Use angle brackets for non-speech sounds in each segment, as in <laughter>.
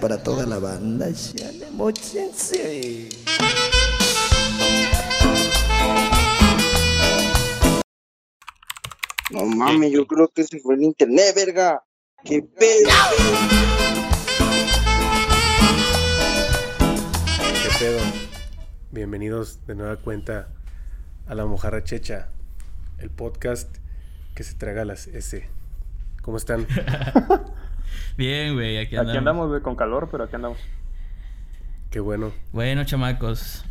Para toda la banda, ya mochense. No mames, yo creo que se fue el internet, verga. ¡Qué pedo! ¿Qué pedo? Bienvenidos de nueva cuenta a La Mojarra Checha, el podcast que se traga las S. ¿Cómo están? <laughs> Bien, güey, aquí andamos. Aquí andamos, güey, con calor, pero aquí andamos. Qué bueno. Bueno, chamacos.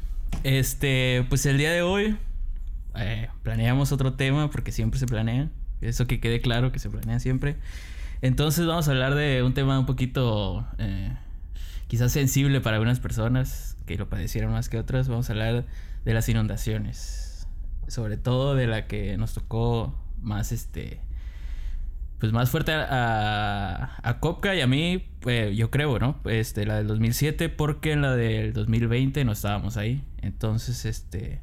Este, pues el día de hoy eh, planeamos otro tema porque siempre se planea. Eso que quede claro que se planea siempre. Entonces vamos a hablar de un tema un poquito eh, quizás sensible para algunas personas que lo padecieron más que otras. Vamos a hablar de las inundaciones. Sobre todo de la que nos tocó más este pues más fuerte a, a Kopka y a mí, pues, yo creo, ¿no? Este, la del 2007, porque en la del 2020 no estábamos ahí. Entonces, este,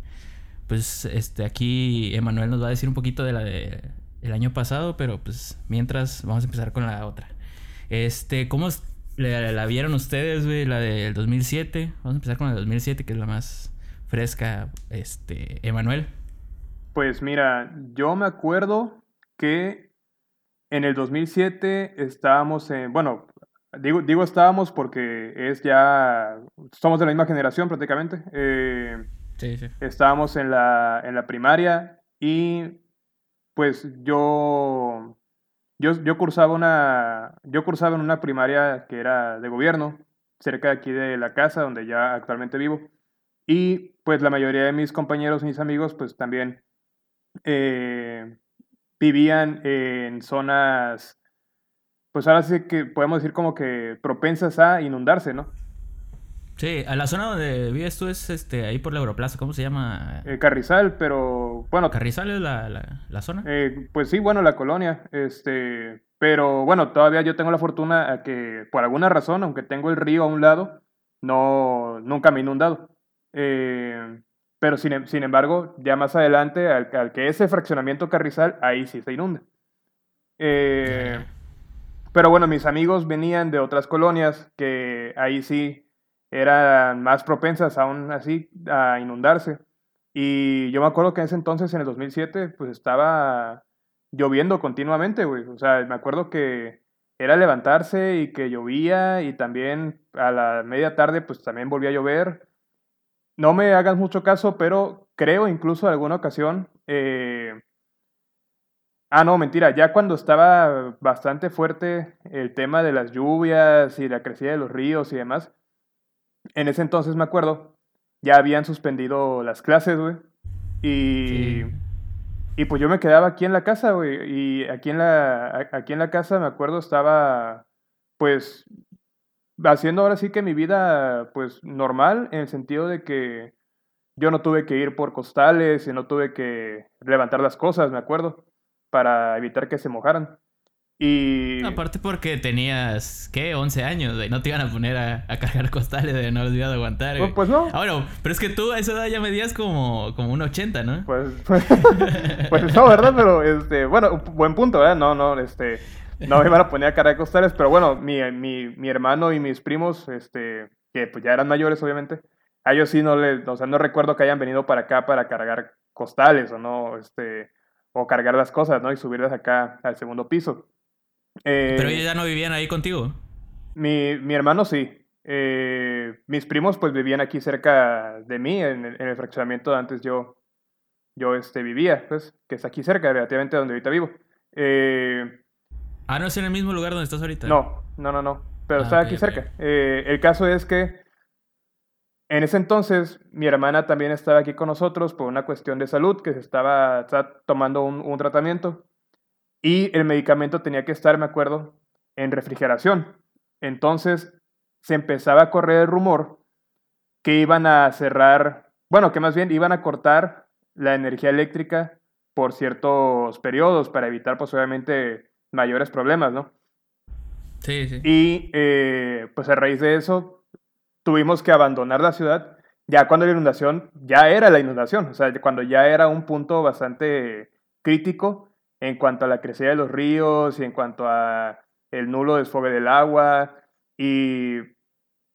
pues, este, aquí Emanuel nos va a decir un poquito de la de el año pasado, pero pues mientras vamos a empezar con la otra. Este, ¿cómo la, la vieron ustedes, güey? La del 2007. Vamos a empezar con la del 2007, que es la más fresca. Este, Emanuel. Pues mira, yo me acuerdo que en el 2007 estábamos en, bueno, digo, digo estábamos porque es ya, somos de la misma generación prácticamente. Eh, Sí, sí. estábamos en la, en la primaria y pues yo, yo, yo cursaba una, yo cursaba en una primaria que era de gobierno, cerca de aquí de la casa donde ya actualmente vivo. Y pues la mayoría de mis compañeros mis amigos pues también eh, vivían en zonas, pues ahora sí que podemos decir como que propensas a inundarse, ¿no? Sí, a la zona donde vives tú es este ahí por la Europlaza, ¿cómo se llama? Eh, Carrizal, pero bueno, Carrizal es la, la, la zona. Eh, pues sí, bueno, la colonia, este, pero bueno, todavía yo tengo la fortuna a que por alguna razón, aunque tengo el río a un lado, no, nunca me he inundado. Eh, pero sin, em- sin embargo, ya más adelante, al, al que ese fraccionamiento Carrizal, ahí sí se inunda. Eh, pero bueno, mis amigos venían de otras colonias que ahí sí eran más propensas aún así a inundarse. Y yo me acuerdo que en ese entonces, en el 2007, pues estaba lloviendo continuamente, güey. O sea, me acuerdo que era levantarse y que llovía y también a la media tarde, pues también volvía a llover. No me hagas mucho caso, pero creo incluso en alguna ocasión... eh, Ah, no, mentira, ya cuando estaba bastante fuerte el tema de las lluvias y la crecida de los ríos y demás, en ese entonces me acuerdo, ya habían suspendido las clases, güey. Y, Sí. y pues yo me quedaba aquí en la casa, güey. Y aquí en la, aquí en la casa, me acuerdo, estaba pues haciendo ahora sí que mi vida pues normal, en el sentido de que yo no tuve que ir por costales y no tuve que levantar las cosas, me acuerdo, para evitar que se mojaran. Y... Aparte porque tenías, ¿qué? 11 años, güey. No te iban a poner a, a cargar costales, de no los ibas a aguantar, güey. Pues, pues no. Ah, bueno, pero es que tú a esa edad ya medías como, como un 80, ¿no? Pues, pues, <laughs> pues no, ¿verdad? Pero, este, bueno, buen punto, ¿verdad? No, no, este, <laughs> no me iban a poner a cargar costales, pero bueno, mi, mi, mi hermano y mis primos, este, que pues ya eran mayores, obviamente, a ellos sí no les, o sea, no recuerdo que hayan venido para acá para cargar costales o no, este, o cargar las cosas, ¿no? Y subirlas acá al segundo piso. Eh, Pero ellos ya no vivían ahí contigo. mi, mi hermano sí. Eh, mis primos pues vivían aquí cerca de mí, en el, en el fraccionamiento donde antes yo, yo este, vivía, pues, que es aquí cerca, relativamente donde ahorita vivo. Eh, Ah, no es en el mismo lugar donde estás ahorita. no, no, no, no, pero Ah, está aquí cerca. Eh, el caso es que en ese entonces mi hermana también estaba aquí con nosotros por una cuestión de salud, que se estaba, estaba tomando un, un tratamiento y el medicamento tenía que estar, me acuerdo, en refrigeración. Entonces se empezaba a correr el rumor que iban a cerrar, bueno, que más bien iban a cortar la energía eléctrica por ciertos periodos para evitar, pues obviamente, mayores problemas, ¿no? Sí, sí. Y eh, pues a raíz de eso tuvimos que abandonar la ciudad ya cuando la inundación ya era la inundación, o sea, cuando ya era un punto bastante crítico en cuanto a la crecida de los ríos y en cuanto a el nulo desfogue del agua y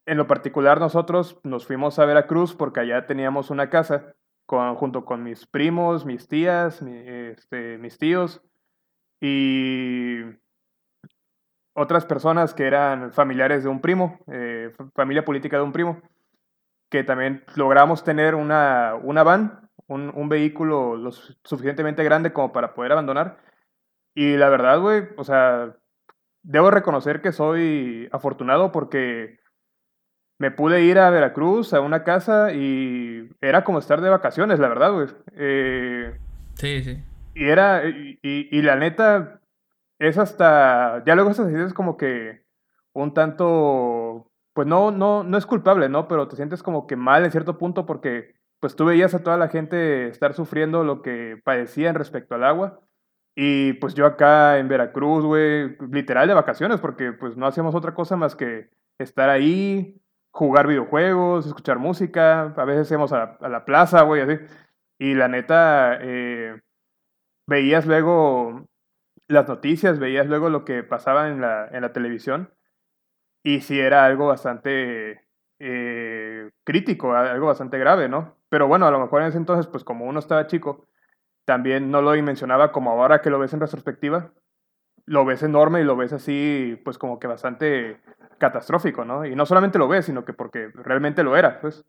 en lo particular nosotros nos fuimos a Veracruz porque allá teníamos una casa con, junto con mis primos, mis tías, mi- este, mis tíos y otras personas que eran familiares de un primo, eh, familia política de un primo, que también logramos tener una, una van, un, un vehículo lo su- suficientemente grande como para poder abandonar. Y la verdad, güey, o sea, debo reconocer que soy afortunado porque me pude ir a Veracruz, a una casa, y era como estar de vacaciones, la verdad, güey. Eh, Sí, sí. Y era, y, y- y la neta, es hasta, ya luego hasta sientes como que un tanto, pues no, no, no es culpable, ¿no? Pero te sientes como que mal en cierto punto porque pues tú veías a toda la gente estar sufriendo lo que padecían respecto al agua. Y pues yo acá en Veracruz, güey, literal de vacaciones, porque pues no hacíamos otra cosa más que estar ahí, jugar videojuegos, escuchar música, a veces íbamos a la, a la plaza, güey, así. Y la neta, eh, veías luego las noticias, veías luego lo que pasaba en la, en la televisión y sí era algo bastante eh, crítico, algo bastante grave, ¿no? Pero bueno, a lo mejor en ese entonces, pues como uno estaba chico, también no lo dimensionaba como ahora que lo ves en retrospectiva, lo ves enorme y lo ves así, pues como que bastante catastrófico, ¿no? Y no solamente lo ves, sino que porque realmente lo era, pues.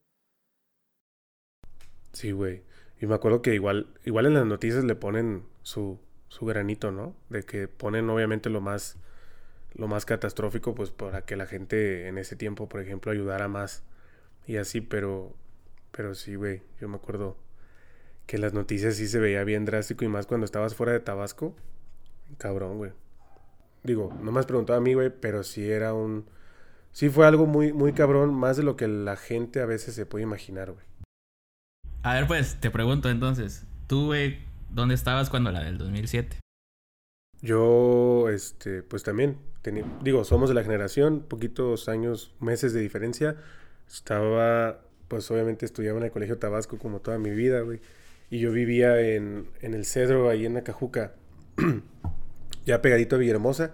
Sí, güey. Y me acuerdo que igual, igual en las noticias le ponen su, su granito, ¿no? De que ponen obviamente lo más, lo más catastrófico, pues para que la gente en ese tiempo, por ejemplo, ayudara más. Y así, pero, pero sí, güey. Yo me acuerdo que las noticias sí se veía bien drástico y más cuando estabas fuera de Tabasco. Cabrón, güey. Digo, no me has preguntado a mí, güey, pero sí era un... Sí fue algo muy, muy cabrón, más de lo que la gente a veces se puede imaginar, güey. A ver, pues, te pregunto entonces. Tú, güey, ¿dónde estabas cuando la del 2007? Yo, este, pues también, teni- digo, somos de la generación, poquitos años, meses de diferencia. Estaba, pues obviamente estudiaba en el Colegio Tabasco como toda mi vida, güey. Y yo vivía en, en el Cedro, ahí en Acajuca, <clears throat> ya pegadito a Villahermosa.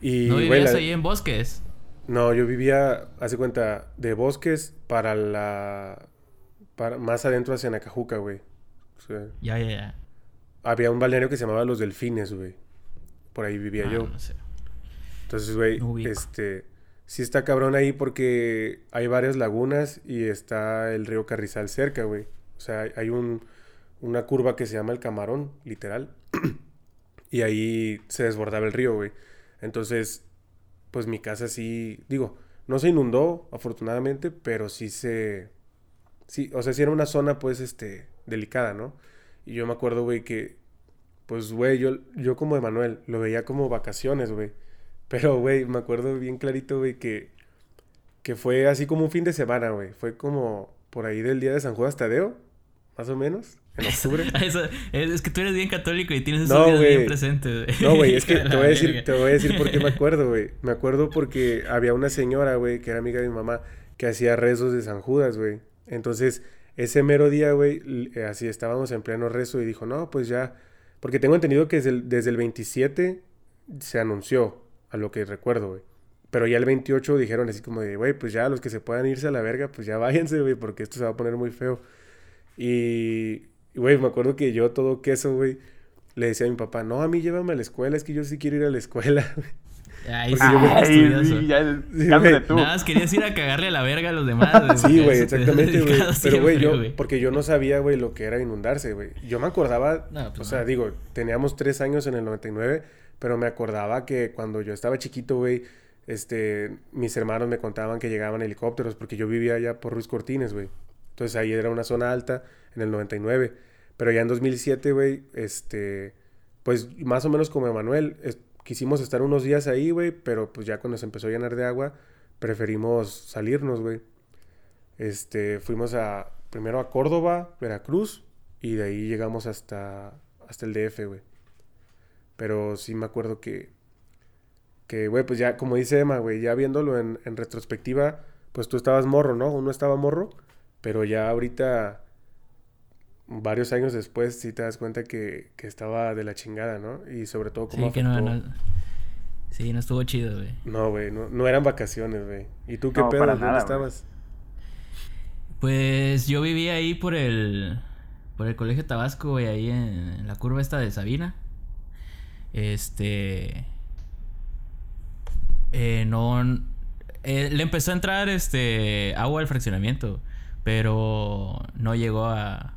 Y, ¿No vivías ahí en Bosques? No, yo vivía, hace cuenta, de Bosques para la, para, más adentro hacia Nacajuca, güey. O sea, Ya, ya, ya. había un balneario que se llamaba Los Delfines, güey. Por ahí vivía Ah, yo. no sé. Entonces, güey, No este, sí está cabrón ahí porque hay varias lagunas y está el río Carrizal cerca, güey. O sea, hay- hay un, una curva que se llama el Camarón, literal. <clears throat> y ahí se desbordaba el río, güey. Entonces, pues mi casa sí, digo, no se inundó, afortunadamente, pero sí se, sí, o sea, sí era una zona, pues, este, delicada, ¿no? Y yo me acuerdo, güey, que, pues, güey, yo, yo como Emanuel, lo veía como vacaciones, güey. Pero, güey, me acuerdo bien clarito, güey, que, que fue así como un fin de semana, güey. Fue como por ahí del día de San Juan Tadeo, más o menos, en <laughs> octubre. Eso- es, que tú eres bien católico y tienes esos No, días bien presentes, güey. No, güey, es que <laughs> te voy a decir, te voy a decir por qué me <laughs> acuerdo, güey. Me acuerdo porque había una señora, güey, que era amiga de mi mamá, que hacía rezos de San Judas, güey. Entonces, ese mero día, güey, así estábamos en pleno rezo y dijo, no, pues ya, porque tengo entendido que desde el, desde el 27 se anunció, a lo que recuerdo, güey. Pero ya el 28 dijeron así como de, güey, pues ya los que se puedan irse a la verga, pues ya váyanse, güey, porque esto se va a poner muy feo. Y, y, güey, me acuerdo que yo todo queso, güey, le decía a mi papá, no, a mí llévame a la escuela, es que yo sí quiero ir a la escuela. <laughs> Ay, sí, <laughs> sí, ya, cámbiate tú. Nada más querías ir a cagarle a la verga a los demás. Sí, güey, exactamente, güey. Pero, güey, yo, porque yo no sabía, güey, lo que era inundarse, güey. Yo me acordaba, No, pues o sea, no. digo, teníamos tres años en el 99, pero me acordaba que cuando yo estaba chiquito, güey, este, mis hermanos me contaban que llegaban helicópteros, porque yo vivía allá por Ruiz Cortines, güey. Entonces ahí era una zona alta en el 99. Pero ya en 2007, güey, este, pues más o menos como Emanuel, es- quisimos estar unos días ahí, güey, pero pues ya cuando se empezó a llenar de agua, preferimos salirnos, güey. Este, fuimos a, primero a Córdoba, Veracruz, y de ahí llegamos hasta, hasta el DF, güey. Pero sí me acuerdo que, que, güey, pues ya, como dice Emma, güey, ya viéndolo en, en retrospectiva, pues tú estabas morro, ¿no? Uno estaba morro, pero ya ahorita, varios años después, sí te das cuenta que, que estaba de la chingada, ¿no? Y sobre todo cómo Sí, que no, Sí, no estuvo chido, güey. No, güey, no, no eran vacaciones, güey. ¿Y tú qué No, pedo? ¿Dónde nada, estabas? Pues yo vivía ahí por el por el Colegio Tabasco, güey, ahí en, en la curva esta de Sabina. Este eh, no eh, le empezó a entrar este agua al fraccionamiento, pero no llegó a,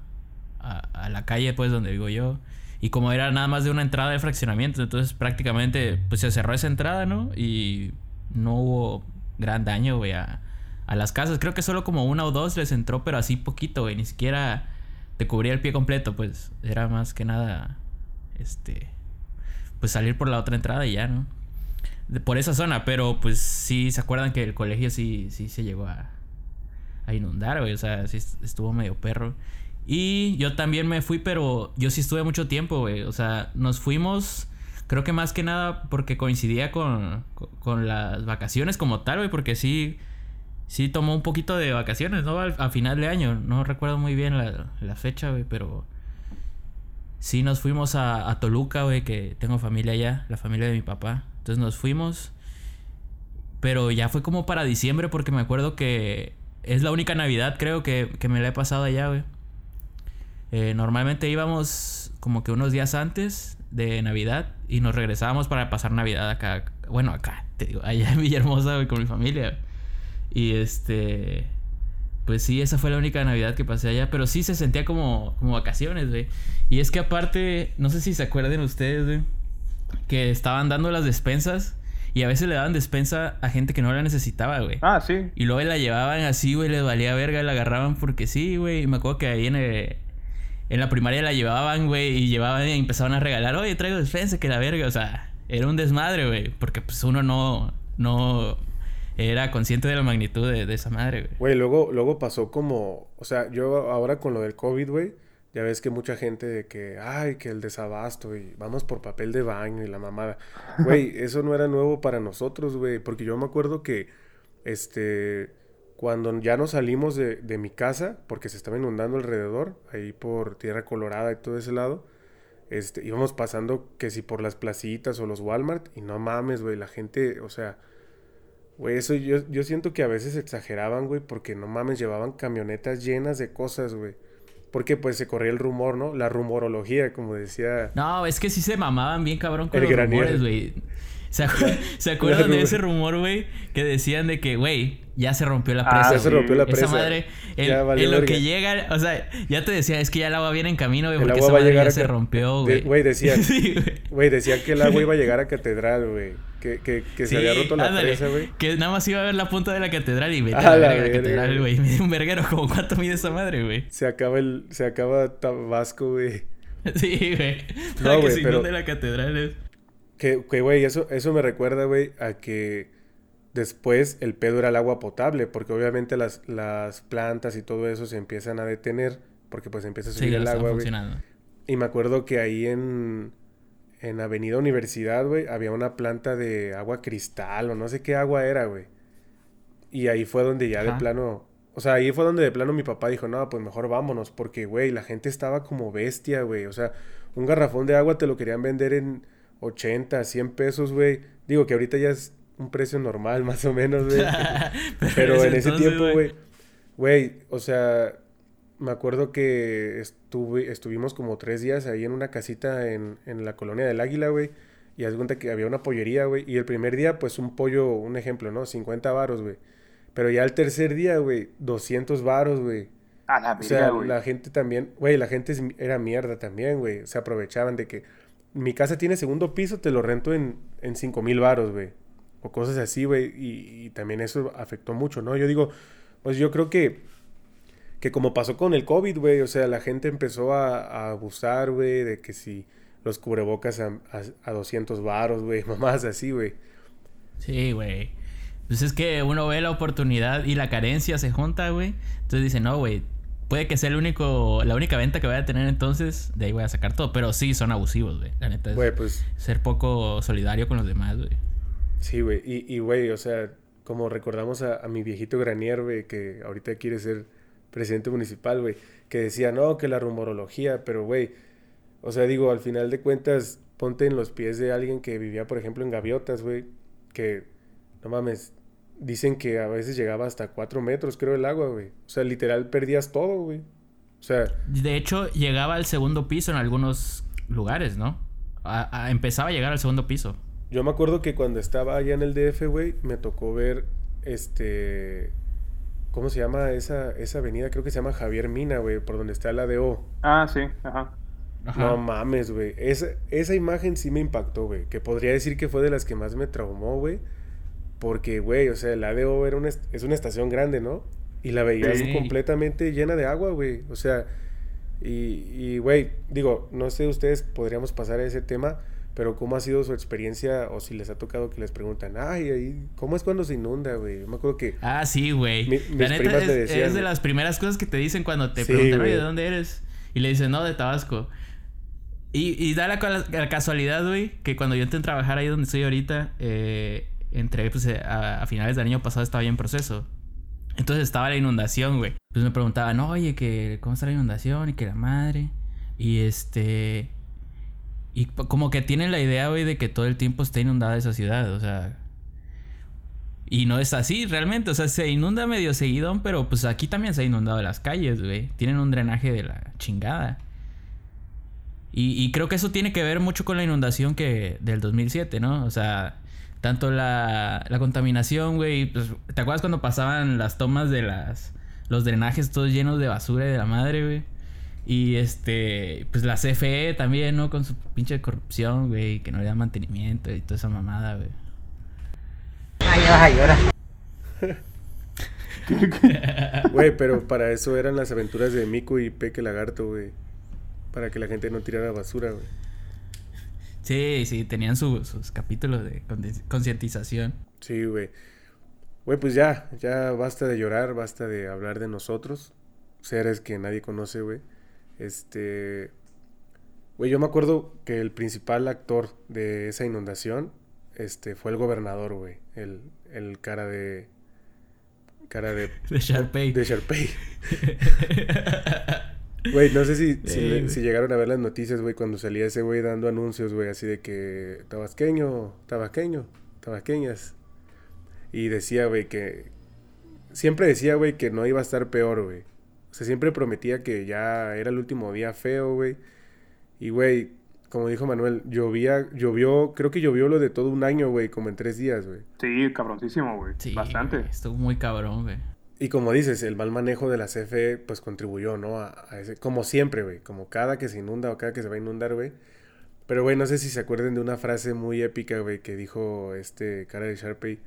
a, la calle pues donde vivo yo. Y como era nada más de una entrada de fraccionamiento, entonces prácticamente pues se cerró esa entrada, ¿no? Y no hubo gran daño, güey, a, las casas. Creo que solo como una o dos les entró, pero así poquito, güey. Ni siquiera te cubría el pie completo, pues era más que nada, este, pues salir por la otra entrada y ya, ¿no? Por esa zona, pero pues sí, ¿se acuerdan que el colegio sí, sí se llegó a, a inundar, güey? O sea, sí est- estuvo medio perro. Y yo también me fui, pero yo sí estuve mucho tiempo, güey. O sea, nos fuimos, creo que más que nada porque coincidía con, con, las vacaciones como tal, güey, porque sí, sí tomó un poquito de vacaciones, ¿no? A final de año. No recuerdo muy bien la, la fecha, güey, pero sí nos fuimos a, a Toluca, güey, que tengo familia allá, la familia de mi papá. Entonces nos fuimos. Pero ya fue como para diciembre porque me acuerdo que es la única Navidad, creo, que, que me la he pasado allá, güey. Eh, normalmente íbamos como que unos días antes de Navidad y nos regresábamos para pasar Navidad acá. Bueno, acá, te digo, allá en Villahermosa, con mi familia. Y este. Pues sí, esa fue la única Navidad que pasé allá. Pero sí se sentía como, como vacaciones, güey. Y es que aparte, no sé si se acuerden ustedes, güey. Que estaban dando las despensas. Y a veces le daban despensa a gente que no la necesitaba, güey. Ah, sí. Y luego la llevaban así, güey, les valía verga, la agarraban porque sí, güey. Y me acuerdo que ahí en, el- en la primaria la llevaban, güey, y llevaban y empezaban a regalar, oye, traigo despensa, que la verga. O sea, era un desmadre, güey. Porque pues uno no, no era consciente de la magnitud de, de esa madre, güey. Güey, luego, luego pasó como, o sea, yo ahora con lo del COVID, güey, ya ves que mucha gente de que, ay, que el desabasto y vamos por papel de baño y la mamada. Güey, <laughs> eso no era nuevo para nosotros, güey, porque yo me acuerdo que, este, cuando ya nos salimos de, de mi casa, porque se estaba inundando alrededor, ahí por Tierra Colorada y todo ese lado, este, íbamos pasando que si por las placitas o los Walmart y no mames, güey, la gente, o sea... Güey, eso yo, yo siento que a veces exageraban, güey, porque no mames, llevaban camionetas llenas de cosas, güey. Porque pues se corría el rumor, ¿no? La rumorología, como decía. No, es que sí se mamaban bien cabrón con El los granier. rumores, güey. ¿Se, acu- <laughs> ¿Se acuerdan de ese rumor, güey? Que decían de que, güey, ya se rompió la Ah, presa. ya se rompió la Esa presa. madre, en, lo que llega, o sea, ya te decía, es que ya el agua viene en camino, güey, porque agua esa madre llegar ya a se rompió, de- güey. güey, decían. <laughs> sí, güey. Que el agua iba a <laughs> llegar a catedral, güey. Que, que, que se había roto la ándale, presa, güey. Que nada más iba a ver la punta de la catedral y vete A a la verga catedral, güey. dio un verguero como cuánto mide esa madre, güey. Se acaba el, se acaba Tabasco, güey. Sí, güey. No, güey, pero- inunde la catedral es... Que, que, güey, eso, eso me recuerda, güey, a que después el pedo era el agua potable, porque obviamente las, las plantas y todo eso se empiezan a detener, porque pues empieza a Sí, subir ya el agua, güey. Y me acuerdo que ahí en, en Avenida Universidad, güey, había una planta de agua cristal o no sé qué agua era, güey. Y ahí fue donde ya de plano, o sea, ahí fue donde de plano mi papá dijo, no, pues mejor vámonos, porque, güey, la gente estaba como bestia, güey. O sea, un garrafón de agua te lo querían vender en 80, 100 pesos, güey. Digo que ahorita ya es un precio normal, <laughs> más o menos, güey. <laughs> Pero en ese entonces, tiempo, güey, güey, o sea, me acuerdo que estuve, estuvimos como tres días ahí en una casita en, en la colonia del Águila, güey. Y haz de cuenta que había una pollería, güey. Y el primer día, pues un pollo, un ejemplo, ¿no? 50 varos, güey. Pero ya el tercer día, güey, 200 varos, güey. A la O sea, la gente también, güey, la gente era mierda también, güey. Se aprovechaban de que mi casa tiene segundo piso, te lo rento en, en 5 mil varos, güey. O cosas así, güey. Y, también eso afectó mucho, ¿no? Yo digo, pues yo creo que, que como pasó con el COVID, güey, o sea, la gente empezó a, a abusar, güey, de que si los cubrebocas a, a, a 200 varos, güey, <laughs> mamás así, güey. Sí, güey. Pues es que uno ve la oportunidad y la carencia se junta, güey. Entonces dice, no, güey. Puede que sea el único, la única venta que voy a tener entonces, de ahí voy a sacar todo. Pero sí, son abusivos, güey. La neta es pues ser poco solidario con los demás, güey. Sí, güey. Y, y, güey, o sea, como recordamos a, a mi viejito Granier, güey, que ahorita quiere ser presidente municipal, güey, que decía, no, que la rumorología, pero, güey, O sea, digo, al final de cuentas, ponte en los pies de alguien que vivía, por ejemplo, en gaviotas, güey. Que, no mames, dicen que a veces llegaba hasta cuatro metros, creo, el agua, güey. O sea, literal perdías todo, güey. O sea, De hecho, llegaba al segundo piso en algunos lugares, ¿no? A- a- empezaba a llegar al segundo piso. yo me acuerdo que cuando estaba allá en el DF, güey, me tocó ver, este... ¿Cómo se llama esa, esa avenida? Creo que se llama Javier Mina, güey, por donde está la DO. Ah, sí, ajá. Ajá. No mames, güey. Esa, esa imagen sí me impactó, güey. Que podría decir que fue de las que más me traumó, güey. Porque, güey, o sea, el ADO era una, es una estación grande, ¿no? Y la veías Sí. completamente llena de agua, güey. O sea, y, y, güey, digo, no sé ustedes, podríamos pasar a ese tema, pero ¿cómo ha sido su experiencia? O si les ha tocado que les preguntan, ay, ahí, ¿cómo es cuando se inunda, güey? Yo me acuerdo que... Ah, sí, güey. Mi- La neta es, le decían, es de las primeras cosas que te dicen cuando te Sí, preguntan, oye. ¿de dónde eres? Y le dices, no, de Tabasco. Y, y da la, la casualidad, güey, que cuando yo entré a trabajar ahí donde estoy ahorita, eh, entré pues, eh, a, finales del año pasado, estaba ya en proceso. Entonces estaba la inundación, güey. Pues me preguntaban, oye, que cómo está la inundación y que la madre. Y este. Y como que tienen la idea, güey, de que todo el tiempo está inundada esa ciudad, o sea. Y no es así realmente, o sea, se inunda medio seguidón, pero pues aquí también se ha inundado las calles, güey. Tienen un drenaje de la chingada. Y, y creo que eso tiene que ver mucho con la inundación que del 2007, ¿no? O sea, tanto la, la contaminación, güey. Pues, ¿Te acuerdas cuando pasaban las tomas de las los drenajes todos llenos de basura y de la madre, güey? Y este, pues la CFE también, ¿no? Con su pinche corrupción, güey, que no le da mantenimiento y toda esa mamada, güey. <laughs> Güey, pero para eso eran las aventuras de Mico y Peque Lagarto, güey. Para que la gente no tirara basura, güey. Sí, sí, tenían su- sus capítulos de concientización. Sí, güey. Güey, pues ya, ya basta de llorar, basta de hablar de nosotros, seres que nadie conoce, güey. Este, güey, yo me acuerdo que el principal actor de esa inundación, este, fue el gobernador, güey, el, el cara de, cara de, <laughs> De Sharpay. de Sharpay. <laughs> <laughs> Güey, no sé si, si, Sí, llegaron a ver las noticias, güey, cuando salía ese güey dando anuncios, güey, así de que tabasqueño, tabasqueño, tabasqueñas. Y decía, güey, que... Siempre decía, güey, que no iba a estar peor, güey. O sea, siempre prometía que ya era el último día feo, güey. Y, güey, como dijo Manuel, llovía, llovió, creo que llovió lo de todo un año, güey, como en tres días, güey. Sí, cabroncísimo, güey. Sí, Bastante. estuvo muy cabrón, güey. Y como dices, el mal manejo de la CFE, pues contribuyó, ¿no? A, a ese, como siempre, güey. Como cada que se inunda o cada que se va a inundar, güey. Pero, güey, no sé si se acuerdan de una frase muy épica, güey, que dijo este cara de Sharpay,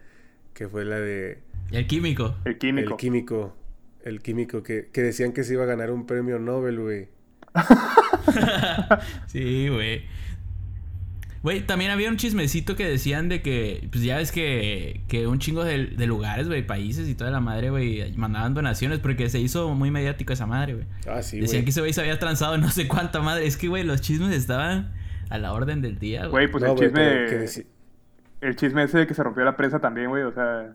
que fue la de el químico. El químico. el químico, el químico, que, que decían que se iba a ganar un premio Nobel, güey. <laughs> sí, güey. Güey, también había un chismecito que decían de que, pues ya ves que, que un chingo de, de lugares, güey, países y toda la madre, güey, mandaban donaciones porque se hizo muy mediático esa madre, güey. Ah, sí, Decían güey. que ese güey se había transado no sé cuánta madre. Es que, güey, los chismes estaban a la orden del día, güey. Güey, pues No, el chisme. El chisme ese de que se rompió la presa también, güey. O sea.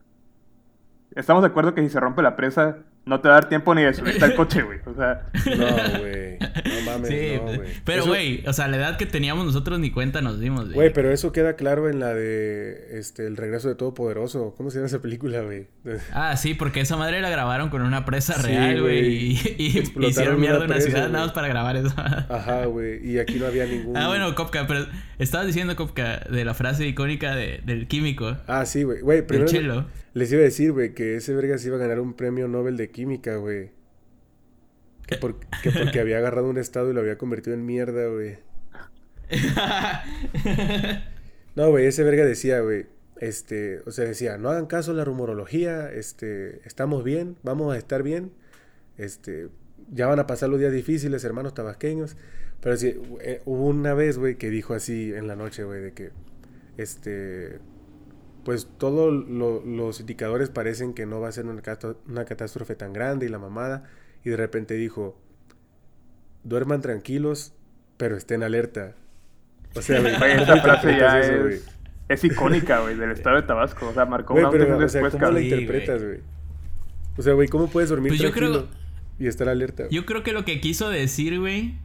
Estamos de acuerdo que si se rompe la presa, no te va a dar tiempo ni de subirte al <laughs> coche, güey. O sea. No, güey. <laughs> No mames, Sí, no, güey. pero, Eso- güey, o sea, la edad que teníamos nosotros ni cuenta nos dimos, Güey, pero eso queda claro en la de este El regreso de Todopoderoso. ¿Cómo se llama esa película, güey? <laughs> Ah, sí, porque esa madre la grabaron con una presa Sí, real, güey. güey. Y, y <laughs> hicieron una mierda una presa, ciudad güey. nada más para grabar eso. Ajá, güey. Y aquí no había ningún. Ah, bueno, Kopka, pero estabas diciendo, Kopka, de la frase icónica de, del químico. Ah, sí, güey. Güey, primero chelo. les iba a decir, güey, que ese verga se iba a ganar un premio Nobel de Química, güey. Que, por- que porque había agarrado un estado y lo había convertido en mierda, güey. <laughs> No, güey, ese verga decía, güey, este, o sea, decía, no hagan caso a la rumorología, este, estamos bien, vamos a estar bien, este, ya van a pasar los días difíciles, hermanos tabasqueños, pero sí, eh, hubo una vez, güey, que dijo así en la noche, güey, de que, este, pues todos lo- los indicadores parecen que no va a ser una catástrofe tan grande y la mamada, y de repente dijo, duerman tranquilos, pero estén alerta. O sea, güey, <laughs> Güey, ¿cómo esa frase ya eso, güey? es, icónica, güey, del estado de Tabasco. O sea, marcó Güey, una pero, o sea, después, ¿cómo la interpretas, güey? O sea, güey, ¿cómo puedes dormir Pues yo tranquilo creo- y estar alerta? Yo creo que lo que quiso decir, güey,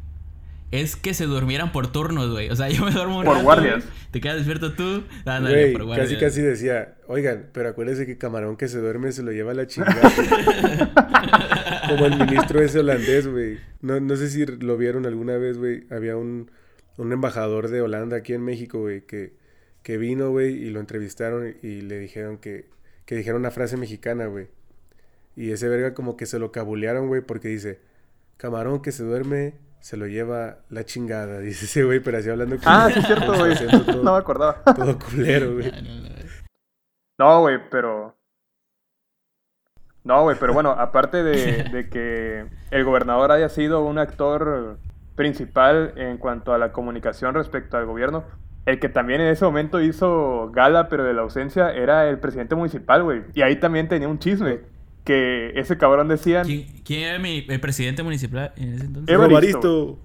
es que se durmieran por turnos, güey. O sea, <laughs> yo me duermo un Por rato, guardias. güey, Te quedas despierto tú. Ándale, Güey, por guardias. casi casi decía, oigan, pero acuérdense que camarón que se duerme se lo lleva a la chingada. <laughs> Como el ministro ese holandés, güey. No, no sé si lo vieron alguna vez, güey. Había un, un embajador de Holanda aquí en México, güey, que, que vino, güey, y lo entrevistaron y le dijeron que, que dijera una frase mexicana, güey. Y ese verga como que se lo cabulearon, güey, porque dice, camarón que se duerme se lo lleva la chingada. <laughs> Dice ese güey, pero así hablando con Ah, sí, es cierto, güey. todo- <laughs> No me acordaba. todo culero, güey. No, <laughs> no. No, güey, pero. No, güey, pero bueno, aparte de, <laughs> de que el gobernador haya sido un actor principal en cuanto a la comunicación respecto al gobierno, el que también en ese momento hizo gala, pero de la ausencia, era el presidente municipal, güey. Y ahí también tenía un chisme, que ese cabrón decían... ¿Quién, quién era mi, el presidente municipal en ese entonces? Evaristo.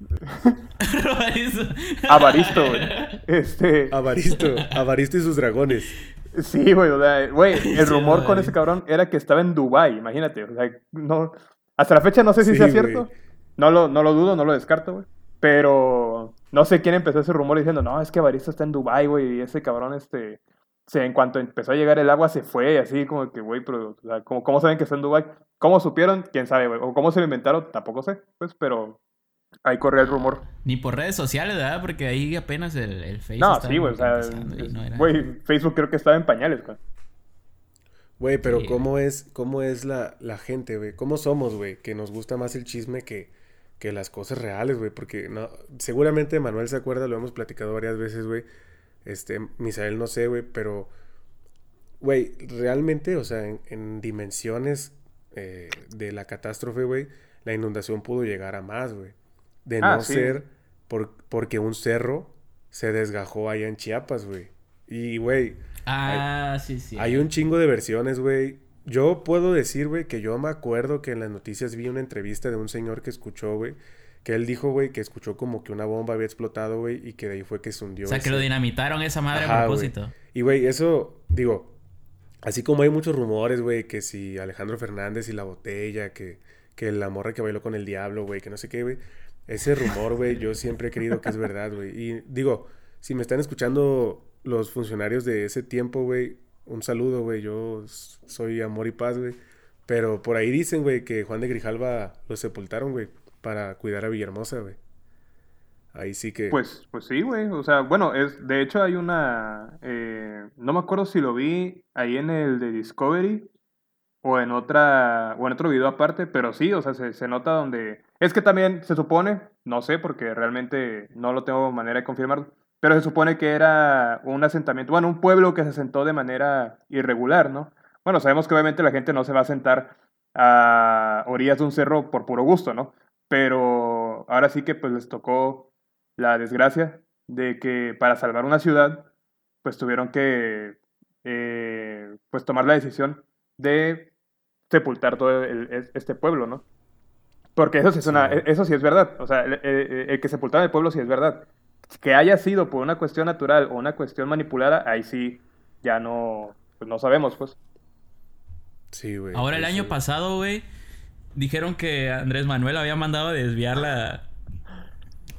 Evaristo. <laughs> Evaristo. Avaristo, güey. Este... Avaristo. Avaristo y sus dragones. Sí, güey, o sea, güey, <laughs> el Sí, rumor con ese cabrón era que estaba en Dubai, imagínate, o sea, no, hasta la fecha no sé si Sí, sea güey. cierto, no lo, no lo dudo, no lo descarto, güey, pero no sé quién empezó ese rumor diciendo, no, es que Evaristo está en Dubai, güey, y ese cabrón, este, se, en cuanto empezó a llegar el agua se fue, así como que, güey, pero, o sea, ¿cómo, cómo saben que está en Dubai? ¿Cómo supieron? ¿Quién sabe, güey? O cómo se lo inventaron, tampoco sé, pues, pero ahí corría el rumor. Ni por redes sociales, ¿verdad? Porque ahí apenas el, el Facebook No, sí, güey, o sea, no era- güey, Facebook creo que estaba en pañales, güey. Güey, pero Sí, ¿cómo es, cómo es la, la gente, güey? ¿Cómo somos, güey? Que nos gusta más el chisme que, que las cosas reales, güey. Porque no, seguramente Manuel se acuerda, lo hemos platicado varias veces, güey. Este, Misael no sé, güey, pero, güey, realmente, o sea, en, en dimensiones eh, de la catástrofe, güey, la inundación pudo llegar a más, güey. De Ah, no sí. ser por, porque un cerro se desgajó allá en Chiapas, güey. Y, güey, Ah, sí, sí. hay un chingo de versiones, güey. Yo puedo decir, güey, que yo me acuerdo que en las noticias vi una entrevista de un señor que escuchó, güey, que él dijo, güey, que escuchó como que una bomba había explotado, güey, y que de ahí fue que se hundió. O sea, que lo dinamitaron esa madre Ajá, a propósito. Y, güey, eso, digo, así como hay muchos rumores, güey, que si Alejandro Fernández y la botella, que, que la morra que bailó con el diablo, güey, que no sé qué, güey. Ese rumor, güey, yo siempre he creído que es verdad, güey. Y digo, si me están escuchando los funcionarios de ese tiempo, güey, un saludo, güey. Yo soy amor y paz, güey. Pero por ahí dicen, güey, que Juan de Grijalva lo sepultaron, güey, para cuidar a Villahermosa, güey. Ahí sí que... Pues, pues sí, güey. O sea, bueno, es, de hecho hay una. eh, no me acuerdo si lo vi ahí en el de Discovery o en otra. o en otro video aparte, pero sí, o sea, se, se nota donde. Es que también se supone, no sé, porque realmente no lo tengo manera de confirmar, pero se supone que era un asentamiento, bueno, un pueblo que se asentó de manera irregular, ¿no? Bueno, sabemos que obviamente la gente no se va a sentar a orillas de un cerro por puro gusto, ¿no? Pero ahora sí que pues les tocó la desgracia de que para salvar una ciudad, pues tuvieron que eh, pues tomar la decisión de sepultar todo el- el- este pueblo, ¿no? Porque eso sí es, una, Sí. eso sí es verdad. O sea, el, el- el que sepultaron el pueblo sí es verdad. Que haya sido por una cuestión natural o una cuestión manipulada, ahí sí ya no, pues no sabemos, pues. Sí, güey. Ahora el año pasado, güey, dijeron que Andrés Manuel había mandado a desviar la...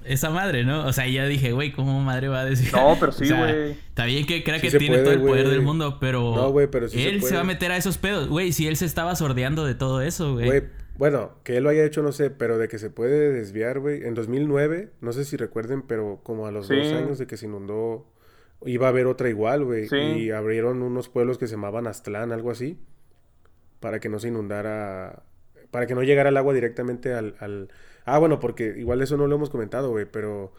Esa madre, ¿no? O sea, ya dije, güey, ¿cómo madre va a desviar? No, pero sí, <laughs> O sea, güey. Está bien que crea Sí que tiene puede, todo el poder del mundo, pero... No, güey, pero sí se Él se, puede. va a meter a esos pedos. Güey, si él se estaba sordeando de todo eso, güey. Güey, bueno, que él lo haya hecho, no sé, pero de que se puede desviar, güey. En 2009, no sé si recuerden, pero como a los Sí. dos años de que se inundó, iba a haber otra igual, güey. Sí. Y abrieron unos pueblos que se llamaban Aztlán, algo así, para que no se inundara, para que no llegara el agua directamente al... al... Ah, bueno, porque igual eso no lo hemos comentado, güey, pero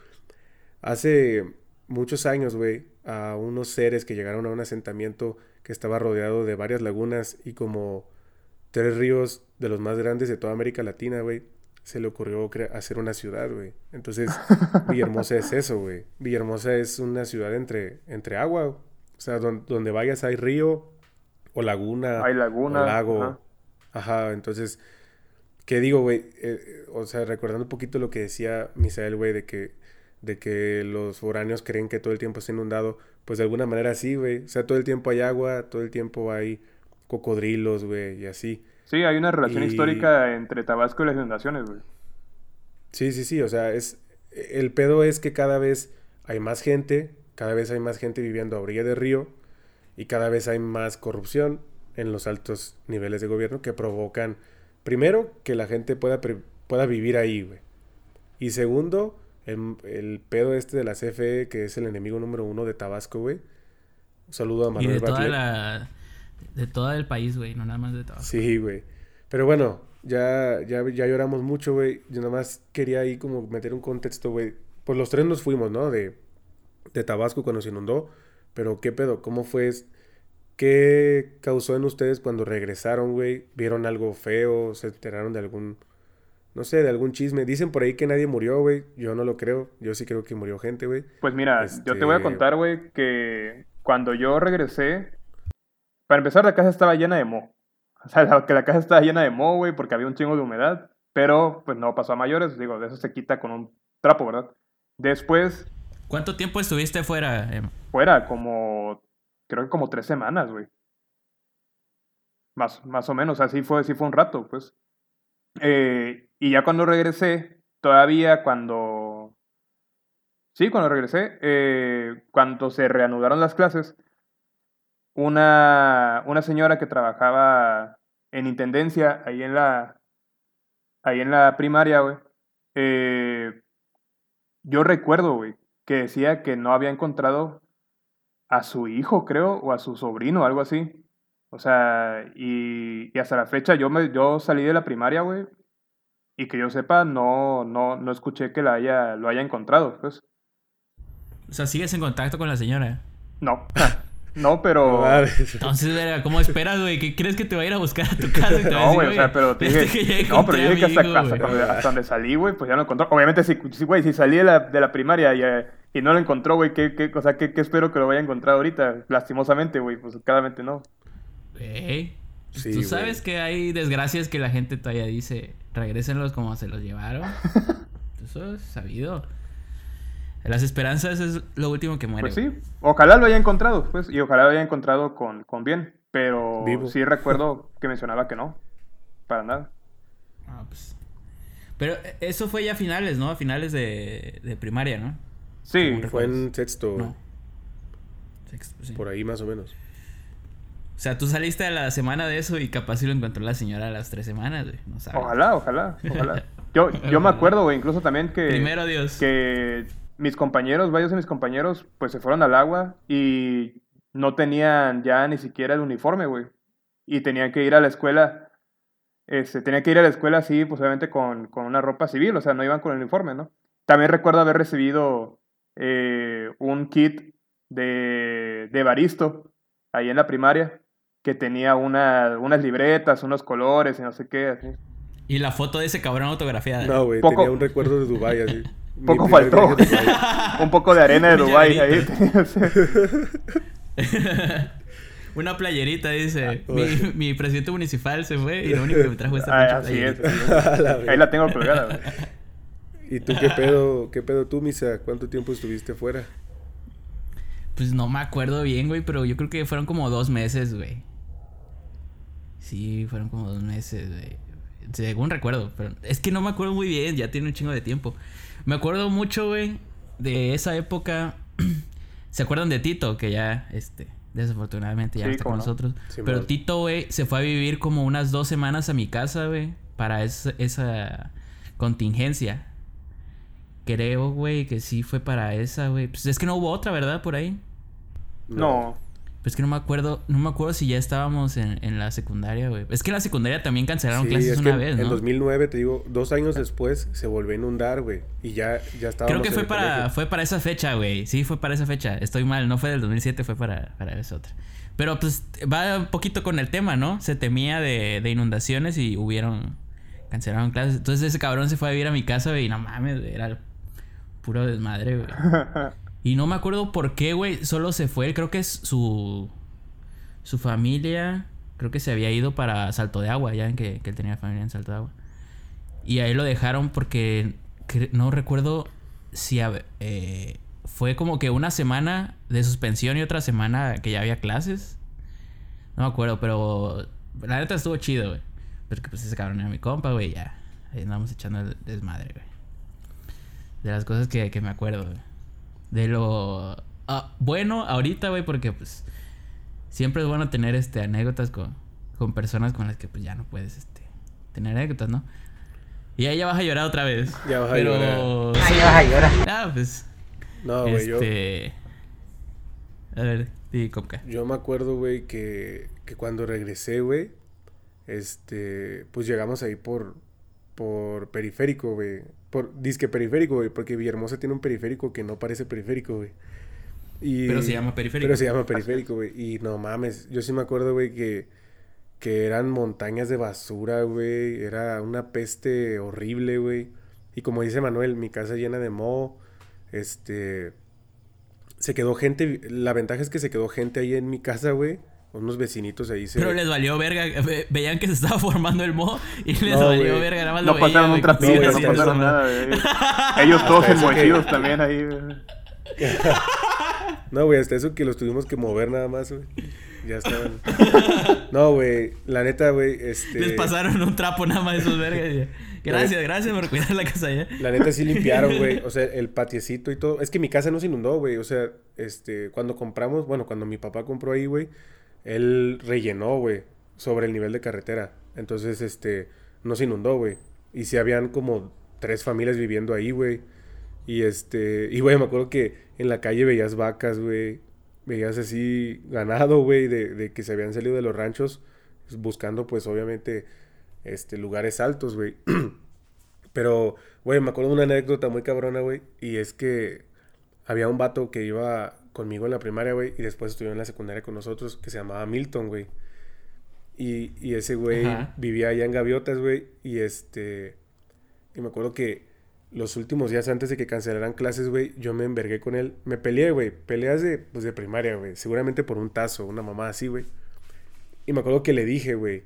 hace muchos años, güey, a unos seres que llegaron a un asentamiento que estaba rodeado de varias lagunas y como tres ríos de los más grandes de toda América Latina, güey, se le ocurrió hacer una ciudad, güey. Entonces, <laughs> Villahermosa es eso, güey. Villahermosa es una ciudad entre, entre agua. O sea, don- donde vayas hay río o laguna Hay laguna. o lago. ajá. Ajá, entonces, ¿qué digo, güey? Eh, o sea, recordando un poquito lo que decía Misael, güey, de que, de que los foráneos creen que todo el tiempo está inundado, pues de alguna manera sí, güey. O sea, todo el tiempo hay agua, todo el tiempo hay cocodrilos, güey, y así. Sí, hay una relación Y- histórica entre Tabasco y las inundaciones, güey. Sí, sí, sí, o sea, es, el pedo es que cada vez hay más gente, cada vez hay más gente viviendo a orilla del río y cada vez hay más corrupción en los altos niveles de gobierno que provocan, primero, que la gente pueda, pueda vivir ahí, güey. Y segundo, el, el pedo este de la CFE, que es el enemigo número uno de Tabasco, güey. Un saludo a Y Manuel de toda la... De todo el país, güey, no nada más de Tabasco. Sí, güey. Pero bueno, ya, ya, ya lloramos mucho, güey. Yo nada más quería ahí como meter un contexto, güey. Pues los tres nos fuimos, ¿no? De, de Tabasco cuando se inundó. Pero qué pedo, ¿cómo fue? ¿Qué causó en ustedes cuando regresaron, güey? ¿Vieron algo feo? ¿Se enteraron de algún, no sé, de algún chisme? Dicen por ahí que nadie murió, güey. Yo no lo creo. Yo sí creo que murió gente, güey. Pues mira, yo te voy a Este- contar, güey, que cuando yo regresé, para empezar la casa estaba llena de moho. O sea, la- que la casa estaba llena de moho, güey, porque había un chingo de humedad. Pero pues no pasó a mayores, digo, de eso se quita con un trapo, ¿verdad? Después, ¿Cuánto tiempo estuviste fuera, Emma? fuera como, creo que como tres semanas, güey. Más, más o menos, así fue, sí fue un rato, pues. Eh, y ya cuando regresé, todavía cuando... Sí, cuando regresé, eh, cuando se reanudaron las clases, una, una señora que trabajaba en intendencia ahí en la, ahí en la primaria, güey, eh, yo recuerdo, güey, que decía que no había encontrado a su hijo, creo, o a su sobrino, algo así. O sea, y, y hasta la fecha yo, me, yo salí de la primaria, güey, y que yo sepa, no, no, no escuché que la haya, lo haya encontrado, pues. O sea, ¿sigues en contacto con la señora? No, <laughs> no, pero... No. Entonces, ¿cómo esperas, güey? ¿Qué crees que te va a ir a buscar a tu <laughs> casa y te No, güey, o sea, "Oye, pero te dije, que ya no, pero yo dije que hasta, hijo, hasta, güey"? donde, hasta donde salí, güey, pues ya lo encontró. Obviamente, si, si, güey, si salí de la, de la primaria y, eh, y no lo encontró, güey, ¿qué, qué, o sea, ¿qué, qué espero que lo vaya a encontrar ahorita? Lastimosamente, güey, pues claramente no. Güey, Sí, Tú sabes que hay desgracias que la gente todavía dice, regrésenlos como se los llevaron. <laughs> Eso es sabido. Las esperanzas es lo último que muere. Pues sí, ojalá lo haya encontrado, pues, y ojalá lo haya encontrado con, con bien, pero Vivo. sí recuerdo <laughs> que mencionaba que no, para nada. Ah, pues. Pero eh, eso fue ya a finales, ¿no? A finales de, de primaria, ¿no? Sí, ¿Cómo Fue en sexto, güey. No. Sexto, sí. Por ahí más o menos. O sea, tú saliste a la semana de eso y capaz si lo encontró la señora a las tres semanas, güey. No sabes. ojalá, ojalá, ojalá. <laughs> Yo, yo me acuerdo, güey, incluso también que... Primero Dios. que mis compañeros, varios de mis compañeros, pues se fueron al agua y no tenían ya ni siquiera el uniforme, güey. Y tenían que ir a la escuela, este, tenían que ir a la escuela así, pues obviamente con, con una ropa civil, o sea, no iban con el uniforme, ¿no? También recuerdo haber recibido eh, un kit de, de baristo ahí en la primaria, que tenía una, unas libretas, unos colores y no sé qué, así. Y la foto de ese cabrón autografiada. No, güey, Poco- tenía un recuerdo de Dubai así. <laughs> Poco faltó. Dubái. <laughs> Un poco de arena de <laughs> Dubái ahí. Una playerita, dice. Ah, mi, bueno. mi presidente municipal se fue y lo único que me trajo esta Ah, así es. playerita. así es. Ahí la tengo colgada. güey. ¿Y tú qué pedo, qué pedo tú, Misa? ¿Cuánto tiempo estuviste fuera? Pues no me acuerdo bien, güey, pero yo creo que fueron como dos meses, güey. Sí, fueron como dos meses, güey. Según recuerdo, pero es que no me acuerdo muy bien, ya tiene un chingo de tiempo. Me acuerdo mucho, güey, de esa época. <clears throat> ¿Se acuerdan de Tito? Que ya, este, desafortunadamente ya Sí, no está con no. nosotros. Sí, pero. Tito, güey, se fue a vivir como unas dos semanas a mi casa, güey, para esa, esa contingencia. Creo, güey, que sí fue para esa, güey. Pues es que no hubo otra, ¿verdad? Por ahí. No. Pues que no me acuerdo, no me acuerdo si ya estábamos en, en la secundaria, güey. Es que en la secundaria también cancelaron Sí, clases es una vez, en ¿no? 2009, te digo, dos años después se volvió a inundar, güey. Y ya, ya estábamos Creo que en fue para, colegio. fue para esa fecha, güey. Sí, fue para esa fecha. Estoy mal, no fue del 2007, fue para, para esa otra. Pero pues va un poquito con el tema, ¿no? Se temía de, de inundaciones y hubieron, cancelaron clases. Entonces ese cabrón se fue a vivir a mi casa, güey, y no mames, era puro desmadre, güey. Y no me acuerdo por qué, güey. Solo se fue. Creo que es su. Su familia. Creo que se había ido para Salto de Agua. Ya en que, que él tenía familia en Salto de Agua. Y ahí lo dejaron porque. no recuerdo si. eh, fue como que una semana de suspensión y otra semana que ya había clases. No me acuerdo, pero. La neta estuvo chido, güey. Porque pues ese cabrón era mi compa, güey. Ya. Ahí andamos echando el desmadre, güey. De las cosas que, que me acuerdo, güey. De lo ah, bueno ahorita, güey, porque pues siempre es bueno tener este anécdotas con, con personas con las que pues ya no puedes este tener anécdotas, ¿no? Y ahí ya vas a llorar otra vez. Ya vas a Pero... llorar. Ahí vas a llorar. Ah, pues. No, güey, yo, este... A ver, di, Comca. yo me acuerdo, güey, que, que cuando regresé, güey, este, pues llegamos ahí por, por periférico, güey. Por disque periférico, güey, porque Villahermosa tiene un periférico que no parece periférico, güey. Y, Pero se llama periférico. Pero se llama periférico, güey. Y no mames, yo sí me acuerdo, güey, que, que eran montañas de basura, güey. Era una peste horrible, güey. Y como dice Manuel, mi casa llena de moho. Este. Se quedó gente. La ventaja es que se quedó gente ahí en mi casa, güey. Unos vecinitos ahí se. Pero les valió verga. ve- Veían que se estaba formando el mo y les No, valió verga. Nada más No lo pasaron veían, un trapito, no pasaron eso, nada. güey. <laughs> Ellos todos que- enmohecidos también ahí. güey. No, güey, hasta eso que los tuvimos que mover nada más, güey. Ya estaban. <laughs> No, güey. La neta, güey, este. Les pasaron un trapo nada más esos vergas. y- Gracias, gracias por cuidar la casa ya. La neta sí limpiaron, güey. <laughs> O sea, el patiecito y todo. Es que mi casa no se inundó, güey. O sea, este, cuando compramos, bueno, cuando mi papá compró ahí, güey, él rellenó, güey, sobre el nivel de carretera. Entonces, este, no se inundó, güey. Y sí habían como tres familias viviendo ahí, güey. Y este, y güey, me acuerdo que en la calle veías vacas, güey. Veías así ganado, güey, de, que se habían salido de los ranchos buscando, pues, obviamente, este, lugares altos, güey. <clears throat> Pero, güey, me acuerdo de una anécdota muy cabrona, güey. Y es que había un vato que iba conmigo en la primaria, güey. Y después estudió en la secundaria con nosotros, que se llamaba Milton, güey. Y, y ese güey vivía allá en Gaviotas, güey. Y este... Y me acuerdo que los últimos días antes de que cancelaran clases, güey, yo me envergué con él. Me peleé, güey. Peleas de, pues, de primaria, güey. Seguramente por un tazo, una mamá así, güey. Y me acuerdo que le dije, güey.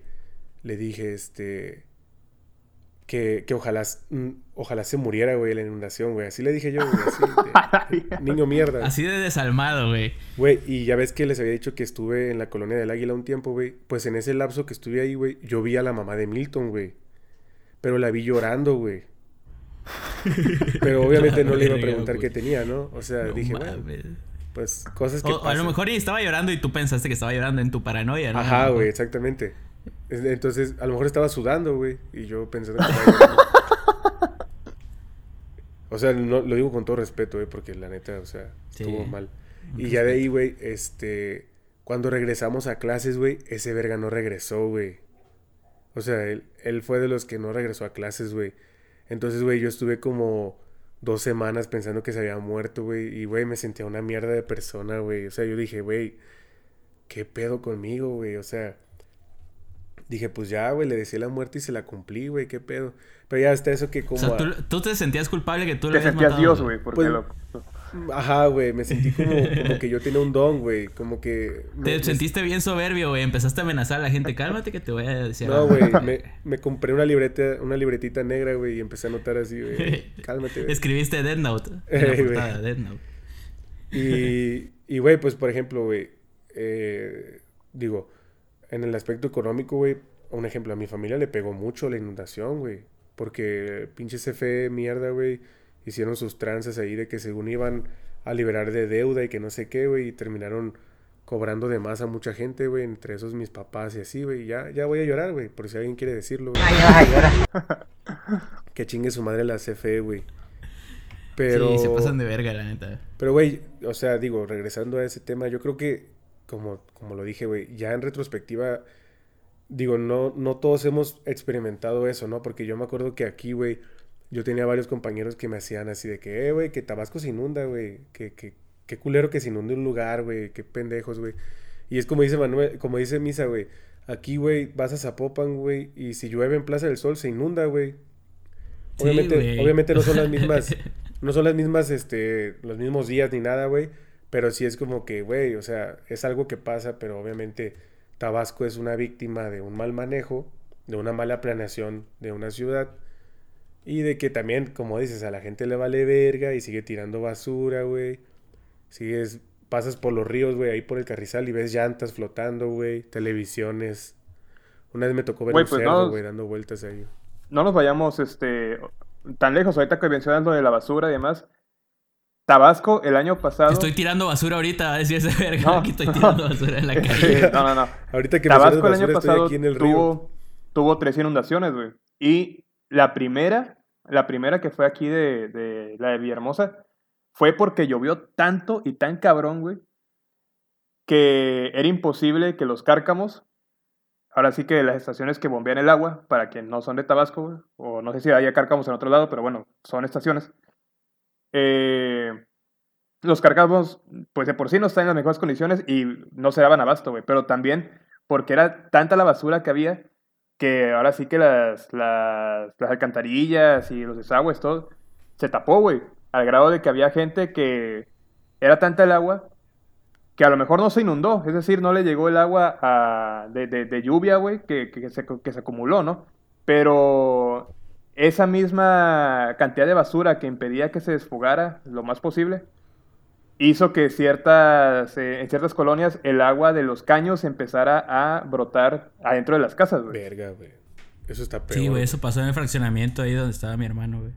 Le dije, este... Que, que ojalá, mm, ojalá se muriera, güey, la inundación, güey. Así le dije yo, güey. Así, <laughs> de- niño mierda. Así de desalmado, güey. Güey, y ya ves que les había dicho que estuve en la colonia del Águila un tiempo, güey. Pues en ese lapso que estuve ahí, güey, yo vi a la mamá de Milton, güey. Pero la vi llorando, güey. <laughs> Pero obviamente no le iba a preguntar güey. qué tenía, ¿no? O sea, No dije, bueno, mames. pues cosas que O, o a lo mejor y estaba llorando y tú pensaste que estaba llorando en tu paranoia, ¿no? Ajá, güey, exactamente. Es- Entonces, a lo mejor estaba sudando, güey. Y yo pensando que. <laughs> O sea, no, lo digo con todo respeto, güey, porque la neta, o sea, Sí. estuvo mal. Y ya de ahí, güey, este... Cuando regresamos a clases, güey, ese verga no regresó, güey. O sea, él, él fue de los que no regresó a clases, güey. Entonces, güey, yo estuve como dos semanas pensando que se había muerto, güey. Y, güey, me sentía una mierda de persona, güey. O sea, yo dije, güey, ¿qué pedo conmigo, güey? O sea, dije, pues ya, güey, le decía la muerte y se la cumplí, güey, ¿qué pedo? Pero ya hasta eso que O como... sea, a- tú, tú te sentías culpable que tú lo Te habías sentías matado, Dios, güey, porque Pues- lo... Ajá, güey, me sentí como, como <laughs> que yo tenía un don, güey. Como que... me- Te me- sentiste bien soberbio, güey. Empezaste a amenazar a la gente. Cálmate que te voy a decir No, algo". güey, <laughs> me, me compré una libreta, una libretita negra, güey, y empecé a anotar así, güey. <laughs> Cálmate, güey. Escribiste Dead Note. En la portada, Dead Note. Y, y, güey, pues, por ejemplo, güey, eh, digo, en el aspecto económico, güey, un ejemplo, a mi familia le pegó mucho la inundación, güey, porque pinche CFE mierda, güey, hicieron sus tranzas ahí de que según iban a liberar de deuda y que no sé qué, güey, y terminaron cobrando de más a mucha gente, güey, entre esos mis papás y así, güey, ya, ya voy a llorar, güey, por si alguien quiere decirlo, güey. <laughs> Que chingue su madre la CFE, güey. Pero... Sí, se pasan de verga, la neta. Pero, güey, o sea, digo, regresando a ese tema, yo creo que, como, como lo dije, güey, ya en retrospectiva, digo, no, no todos hemos experimentado eso, ¿no? Porque yo me acuerdo que aquí, güey, yo tenía varios compañeros que me hacían así de que, eh, güey, que Tabasco se inunda, güey, que, que, qué culero que se inunde un lugar, güey, qué pendejos, güey. Y es como dice Manuel, como dice Misa, güey, aquí, güey, vas a Zapopan, güey, y si llueve en Plaza del Sol se inunda, güey. Obviamente, obviamente no son las mismas, <laughs> no son las mismas, este, los mismos días ni nada, güey. Pero sí es como que, güey, o sea, es algo que pasa, pero obviamente Tabasco es una víctima de un mal manejo, de una mala planeación de una ciudad. Y de que también, como dices, a la gente le vale verga y sigue tirando basura, güey. Sigues, pasas por los ríos, güey, ahí por el carrizal y ves llantas flotando, güey, televisiones. Una vez me tocó ver un pues cerdo, no- güey, dando vueltas ahí. No nos vayamos, este... tan lejos, ahorita que mencionas lo de la basura y demás. Tabasco el año pasado. Estoy tirando basura ahorita, decía ese verga. No. Aquí estoy tirando basura en la <laughs> calle. no, no, no. Ahorita que Tabasco el año pasado aquí en el río. tuvo, tuvo tres inundaciones, güey. Y la primera, la primera que fue aquí de, de la de Villahermosa, fue porque llovió tanto y tan cabrón, güey, que era imposible que los cárcamos, ahora sí que las estaciones que bombean el agua, para quienes no son de Tabasco, güey, o no sé si haya cárcamos en otro lado, pero bueno, son estaciones. Eh, los cárcamos, pues de por sí no están en las mejores condiciones y no se daban abasto, güey, pero también porque era tanta la basura que había que ahora sí que las, las, las alcantarillas y los desagües, todo, se tapó, güey, al grado de que había gente que era tanta el agua que a lo mejor no se inundó, es decir, no le llegó el agua a- de, de- de lluvia, güey, que, que se, que se acumuló, ¿no? Pero esa misma cantidad de basura que impedía que se desfogara lo más posible, hizo que ciertas, eh, en ciertas colonias el agua de los caños empezara a brotar adentro de las casas, güey. Verga, güey. Eso está peor. Sí, güey, eso pasó en el fraccionamiento ahí donde estaba mi hermano, güey.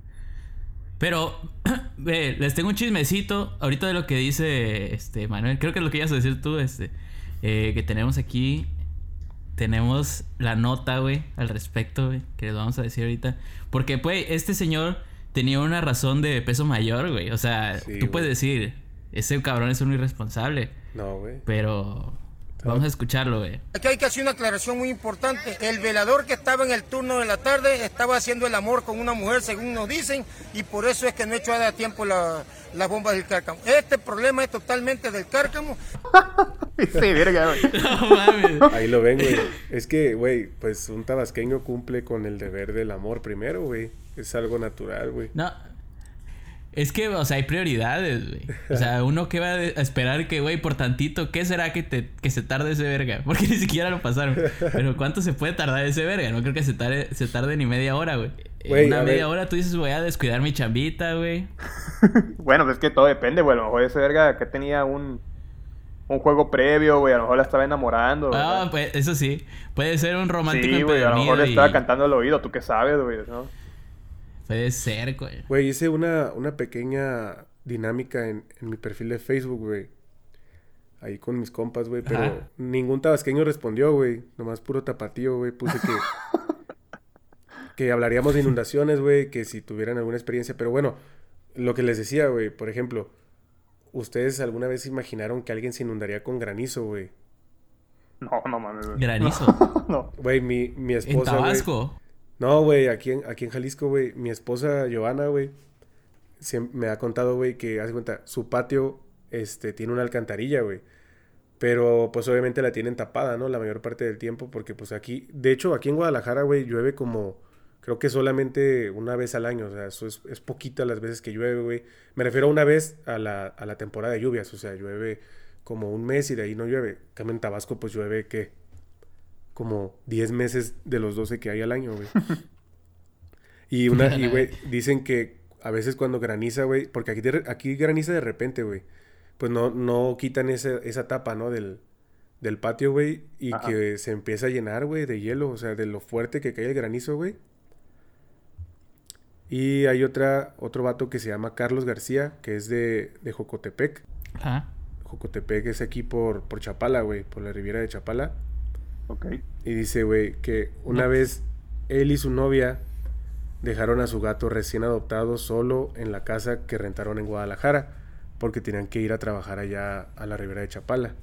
Pero, <clears throat> ve, les tengo un chismecito ahorita de lo que dice este Manuel. Creo que es lo que ibas a decir tú, este. eh, que tenemos aquí. Tenemos la nota, güey, al respecto, güey, que les vamos a decir ahorita. Porque, pues, este señor tenía una razón de peso mayor, güey. O sea, Sí, tú puedes decir, ese cabrón es un irresponsable. No, güey. Pero vamos a escucharlo, güey. Aquí hay que hacer una aclaración muy importante. El velador que estaba en el turno de la tarde estaba haciendo el amor con una mujer, según nos dicen, y por eso es que no echó a tiempo la- las bombas del cárcamo. Este problema es totalmente del cárcamo. <laughs> Sí, verga, güey. <laughs> No mames. Ahí lo ven, güey. Es que, güey, pues un tabasqueño cumple con el deber del amor primero, güey. Es algo natural, güey. No. Es que, o sea, hay prioridades, güey. O sea, uno que va a esperar que, güey, por tantito, ¿qué será que, te, que se tarde ese verga? <laughs> Porque ni siquiera lo pasaron. Pero ¿cuánto se puede tardar ese verga? No creo que se tarde, se tarde ni media hora, güey. Güey, una media ver. hora tú dices, voy a descuidar mi chambita, güey. <laughs> Bueno, pues es que todo depende, güey. A lo mejor ese verga que tenía un, un juego previo, güey. A lo mejor la estaba enamorando. Ah, ¿verdad? pues eso sí. Puede ser un romántico sí, güey. A lo mejor le estaba y- cantando al oído. ¿Tú qué sabes, güey? ¿no? Puede ser, güey. Güey, hice una, una pequeña dinámica en, en mi perfil de Facebook, güey. Ahí con mis compas, güey. Pero Ajá. ningún tabasqueño respondió, güey. Nomás puro tapatío, güey. Puse que... <laughs> que hablaríamos de inundaciones, güey. Que si tuvieran alguna experiencia. Pero bueno, lo que les decía, güey. Por ejemplo, ¿ustedes alguna vez imaginaron que alguien se inundaría con granizo, güey? No, no mames, güey. Granizo. <laughs> No. Güey, mi, mi en esposa, güey. Tabasco. No, güey, aquí en, aquí en Jalisco, güey, mi esposa Giovanna, güey, me ha contado, güey, que hace cuenta, su patio, este, tiene una alcantarilla, güey. Pero, pues, obviamente la tienen tapada, ¿no? La mayor parte del tiempo, porque, pues, aquí, de hecho, aquí en Guadalajara, güey, llueve como, creo que solamente una vez al año, o sea, eso es, es poquita las veces que llueve, güey. Me refiero a una vez a la, a la temporada de lluvias, o sea, llueve como un mes y de ahí no llueve. Cambio, en Tabasco, pues, llueve, ¿qué? Como 10 meses de los 12 que hay al año, güey. <laughs> Y una, y güey, <laughs> dicen que a veces cuando graniza, güey, porque aquí, de- aquí graniza de repente, güey, pues no, no quitan esa, esa tapa, ¿no? Del, del patio, güey, y Ajá. que se empieza a llenar, güey, de hielo, o sea, de lo fuerte que cae el granizo, güey. Y hay otra, otro vato que se llama Carlos García, que es de, de Jocotepec. Ajá. Jocotepec es aquí por, por Chapala, güey, por la Riviera de Chapala. Ok. Y dice, güey, que una vez él y su novia dejaron a su gato recién adoptado solo en la casa que rentaron en Guadalajara, porque tenían que ir a trabajar allá a la ribera de Chapala.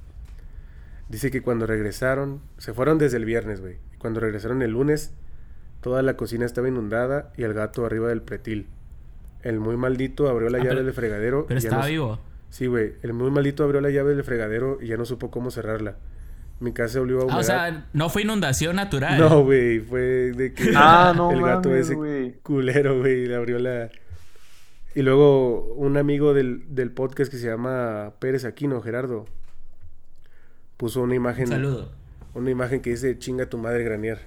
Dice que cuando regresaron, se fueron desde el viernes, güey. y Cuando regresaron el lunes, toda la cocina estaba inundada y el gato arriba del pretil. El muy maldito abrió la Ah, llave pero- del fregadero. Pero y ya estaba no- vivo. Sí, güey. El muy maldito abrió la llave del fregadero y ya no supo cómo cerrarla. Mi casa olió a Ah, o sea, no fue inundación natural. No, güey, fue de que Ah, <laughs> no el gato mames, ese culero, güey, le abrió la... Y luego un amigo del, del podcast que se llama Pérez Aquino, Gerardo, puso una imagen, Un saludo. una imagen que dice chinga tu madre Granier.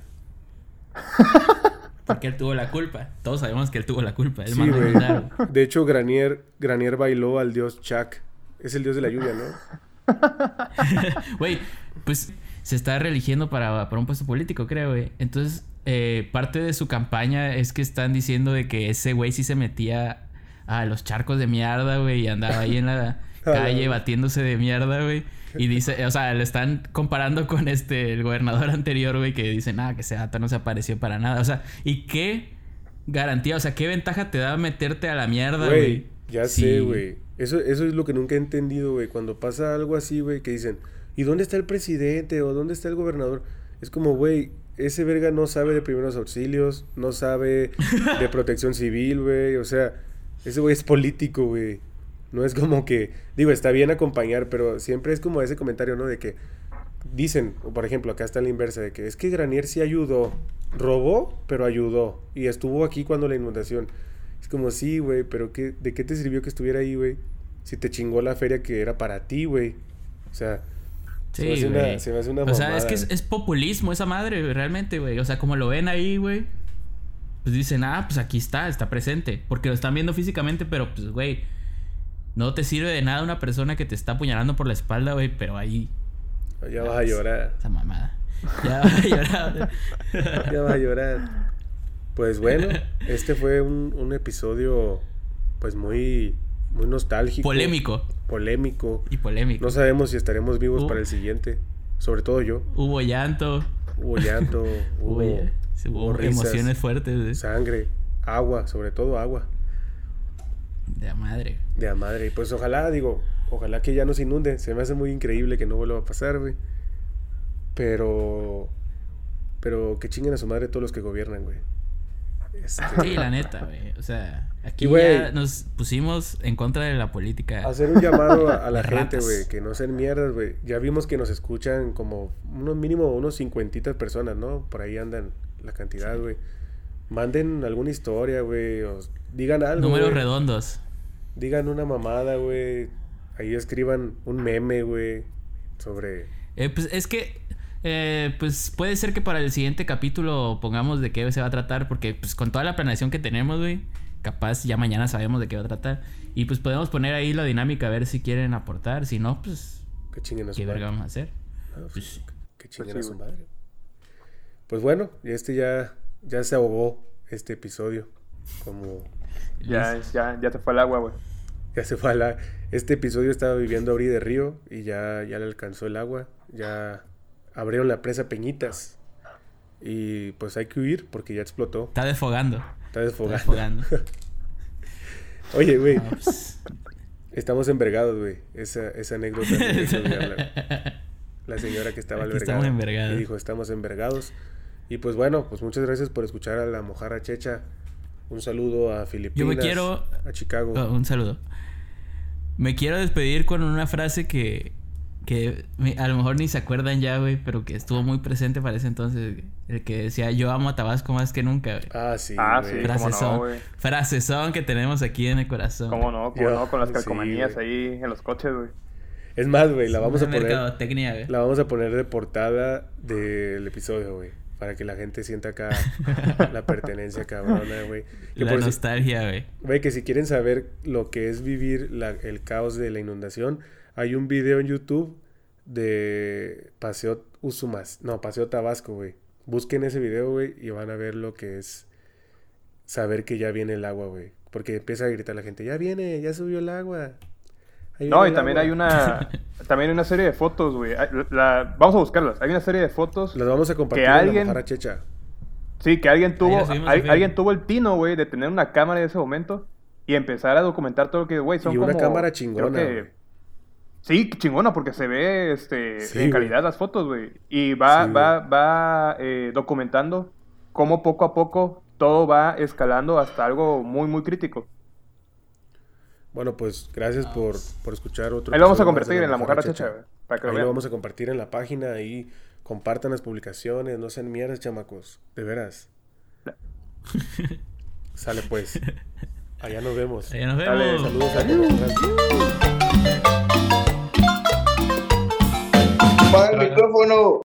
<laughs> Porque él tuvo la culpa. Todos sabemos que él tuvo la culpa. Él Sí, güey. De hecho, Granier, Granier bailó al dios Chak. Es el dios de la lluvia, ¿no? <laughs> Güey, pues se está reeligiendo para, para un puesto político, creo, güey. Entonces, eh, parte de su campaña es que están diciendo de que ese güey sí se metía a los charcos de mierda, güey, y andaba ahí en la <laughs> calle batiéndose de mierda, güey. Y dice, o sea, le están comparando con este, el gobernador anterior, güey, que dice, nada, que ese dato no se apareció para nada. O sea, ¿y qué garantía, o sea, qué ventaja te da meterte a la mierda, Güey, güey? ya Sí. sé, güey. Eso, eso es lo que nunca he entendido, güey. Cuando pasa algo así, güey, que dicen, ¿y dónde está el presidente? ¿O dónde está el gobernador? Es como, güey, ese verga no sabe de primeros auxilios, no sabe de <laughs> protección civil, güey. O sea, ese güey es político, güey. No es como que, digo, está bien acompañar, pero siempre es como ese comentario, ¿no? De que dicen, o por ejemplo, acá está la inversa, de que es que Granier sí ayudó, robó, pero ayudó. Y estuvo aquí cuando la inundación. Es como, sí, güey, pero qué, ¿de qué te sirvió que estuviera ahí, güey? Si te chingó la feria que era para ti, güey. O sea, se me Sí, hace una- güey. se me hace una O sea, es que es, es populismo esa madre, realmente, güey. O sea, como lo ven ahí, güey. Pues dicen, ah, pues aquí está, está presente. Porque lo están viendo físicamente, pero pues, güey. No te sirve de nada una persona que te está apuñalando por la espalda, güey. Pero ahí, ya vas a llorar. esa mamada. Ya va a <laughs> llorar. Ya vas a llorar. Pues bueno, <laughs> este fue un, un episodio, pues muy, muy nostálgico. Polémico. Polémico. Y polémico. No sabemos si estaremos vivos Uh. para el siguiente. Sobre todo yo. Hubo llanto. Hubo llanto, <laughs> Hubo, hubo, risas, emociones fuertes de, sangre, agua, sobre todo agua. de la madre. De a madre. Y pues ojalá, digo, ojalá que ya no se inunde. Se me hace muy increíble que no vuelva a pasar, güey. Pero. Pero que chinguen a su madre todos los que gobiernan, güey. Este, Sí, la neta, güey. O sea, aquí ya nos pusimos en contra de la política. Hacer un llamado a, a la <laughs> gente, ratas. güey, que no sean mierdas, güey. Ya vimos que nos escuchan como unos mínimo unos cincuentitas personas, ¿no? Por ahí andan la cantidad, güey. Manden alguna historia, güey, o digan algo. Números redondos. Digan una mamada, güey. Ahí escriban un meme, güey, sobre Eh, pues es que, eh, pues puede ser que para el siguiente capítulo pongamos de qué se va a tratar, porque pues con toda la planeación que tenemos, güey, capaz ya mañana sabemos de qué va a tratar. Y pues podemos poner ahí la dinámica a ver si quieren aportar, si no, pues, su ¿qué verga madre. vamos a hacer? Ah, Pues, que chinguen sí, a su madre. Pues bueno, y este ya, ya se ahogó este episodio. Como Ya, ya, ya te fue el agua, güey. Ya se fue a la... Este episodio estaba viviendo a orilla de río y ya, ya le alcanzó el agua. Ya abrieron la presa Peñitas. Y pues hay que huir porque ya explotó. Está desfogando. Está Está desfogando. desfogando. <laughs> Oye, güey, No, pues, estamos envergados, güey. Esa, esa anécdota me olvidarla. <laughs> La señora que estaba albergada. estamos envergados. Y dijo, estamos envergados. Y pues bueno, pues muchas gracias por escuchar a la mojarra checha. Un saludo a Filipinas. quiero- A Chicago. oh, un saludo. Me quiero despedir con una frase que, que a lo mejor ni se acuerdan ya, güey, pero que estuvo muy presente para ese entonces. El que decía, yo amo a Tabasco más que nunca, güey. Ah, sí. Ah, sí. Frases cómo no, son que tenemos aquí en el corazón. ¿Cómo no? ¿Cómo Yo- no? Con las calcomanías ahí en los coches, güey. Es más, güey, la vamos a poner. mercadotecnia, güey. La vamos a poner de portada del episodio, güey. Para que la gente sienta acá <laughs> la pertenencia cabrona, güey. Que La por nostalgia, güey. Güey, que si quieren saber lo que es vivir la- el caos de la inundación, hay un video en YouTube de Paseo Usumas. No, Paseo Tabasco, güey. Busquen ese video, güey, y van a ver lo que es saber que ya viene el agua, güey. Porque empieza a gritar la gente, ya viene, ya subió el agua. Ahí No, y también agua". hay una <laughs> también hay una serie de fotos, güey. La- vamos a buscarlas. Hay una serie de fotos. Las vamos a compartir que en la alguien- Mojarra Checha. Sí, que alguien tuvo la al- alguien tuvo el tino, güey, de tener una cámara en ese momento y empezar a documentar todo lo que, güey, son Y una como- cámara creo chingona, que-. Sí, chingona, porque se ve este, Sí, en güey. calidad las fotos, güey. Y va, Sí, va, va eh, documentando cómo poco a poco todo va escalando hasta algo muy, muy crítico. Bueno, pues gracias por, por escuchar otro Ahí lo vamos a de convertir en la que lo Ahí lo vean. vamos a compartir en la página. Ahí compartan las publicaciones. No sean mierdas, chamacos. De veras. <laughs> Sale pues. Allá nos vemos. Allá nos Dale, vemos. Saludos a todos. Mano, micrófono.